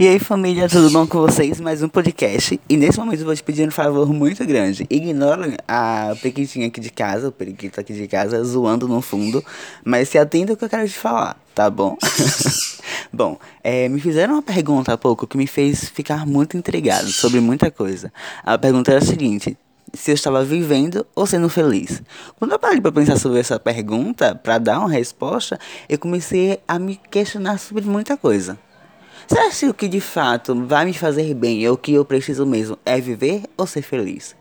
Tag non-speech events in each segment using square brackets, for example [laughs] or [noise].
E aí família, tudo bom com vocês? Mais um podcast. E nesse momento eu vou te pedir um favor muito grande. Ignora a periquitinha aqui de casa, o periquito aqui de casa, zoando no fundo. Mas se atenda ao que eu quero te falar, tá bom? [laughs] bom, é, me fizeram uma pergunta há pouco que me fez ficar muito intrigado sobre muita coisa. A pergunta era a seguinte: se eu estava vivendo ou sendo feliz. Quando eu parei para pensar sobre essa pergunta, para dar uma resposta, eu comecei a me questionar sobre muita coisa. Será que o que de fato vai me fazer bem é o que eu preciso mesmo é viver ou ser feliz?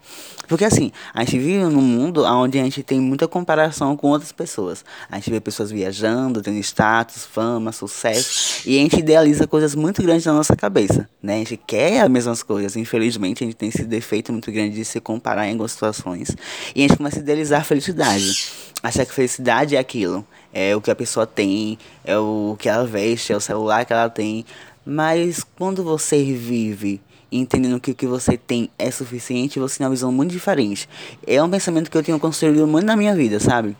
Porque assim, a gente vive num mundo onde a gente tem muita comparação com outras pessoas. A gente vê pessoas viajando, tendo status, fama, sucesso, e a gente idealiza coisas muito grandes na nossa cabeça, né? A gente quer as mesmas coisas. Infelizmente, a gente tem esse defeito muito grande de se comparar em algumas situações, e a gente começa a idealizar a felicidade. Achar que felicidade é aquilo, é o que a pessoa tem, é o que ela veste, é o celular que ela tem. Mas quando você vive entendendo que o que você tem é suficiente, você tem uma visão muito diferente. É um pensamento que eu tenho construído muito na minha vida, sabe?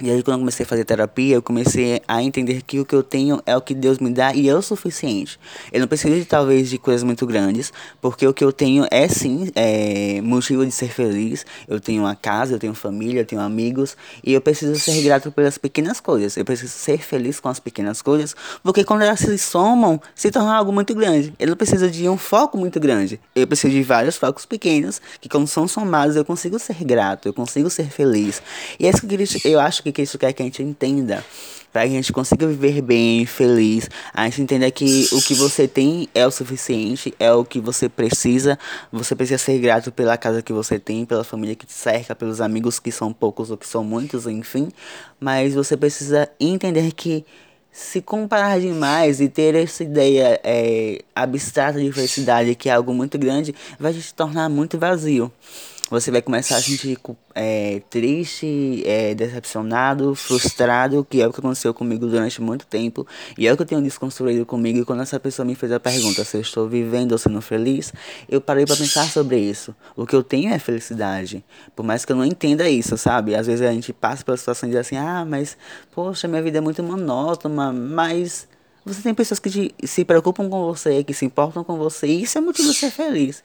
E aí, quando eu comecei a fazer terapia, eu comecei a entender que o que eu tenho é o que Deus me dá e é o suficiente. Eu não preciso, de, talvez, de coisas muito grandes, porque o que eu tenho é, sim, é motivo de ser feliz. Eu tenho uma casa, eu tenho família, eu tenho amigos, e eu preciso ser grato pelas pequenas coisas. Eu preciso ser feliz com as pequenas coisas, porque quando elas se somam, se torna algo muito grande. Eu não preciso de um foco muito grande. Eu preciso de vários focos pequenos, que quando são somados, eu consigo ser grato, eu consigo ser feliz. E é isso que eu acho que que isso quer que a gente entenda. Para que a gente consiga viver bem, feliz. A gente entenda que o que você tem é o suficiente, é o que você precisa. Você precisa ser grato pela casa que você tem, pela família que te cerca, pelos amigos que são poucos ou que são muitos, enfim. Mas você precisa entender que se comparar demais e ter essa ideia é, abstrata de felicidade, que é algo muito grande, vai te tornar muito vazio você vai começar a sentir é, triste, é, decepcionado, frustrado, que é o que aconteceu comigo durante muito tempo. E é o que eu tenho desconstruído comigo. E quando essa pessoa me fez a pergunta se eu estou vivendo ou sendo feliz, eu parei para pensar sobre isso. O que eu tenho é felicidade. Por mais que eu não entenda isso, sabe? Às vezes a gente passa pela situação e diz assim: ah, mas, poxa, minha vida é muito monótona, mas. Você tem pessoas que te, se preocupam com você, que se importam com você, e isso é motivo de ser feliz.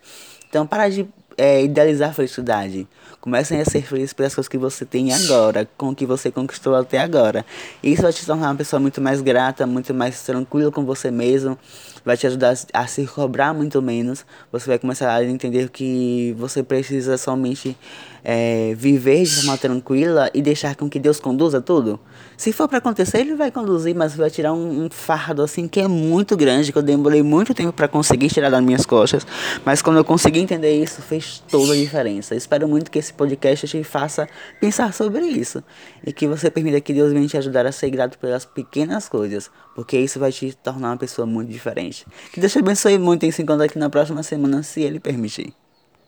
Então, para de é, idealizar a felicidade. Comecem a ser felizes pelas coisas que você tem agora, com o que você conquistou até agora. Isso vai te tornar uma pessoa muito mais grata, muito mais tranquila com você mesmo. Vai te ajudar a se cobrar muito menos. Você vai começar a entender que você precisa somente é, viver de forma tranquila e deixar com que Deus conduza tudo. Se for para acontecer, Ele vai conduzir, mas vai tirar um, um, fardo assim que é muito grande, que eu demorei muito tempo para conseguir tirar das minhas costas. Mas quando eu consegui entender isso, fez toda a diferença. espero muito que esse podcast te faça pensar sobre isso. E que você permita que Deus venha te ajudar a ser grato pelas pequenas coisas. Porque isso vai te tornar uma pessoa muito diferente. Que Deus te abençoe muito e se encontra aqui na próxima semana, se Ele permitir.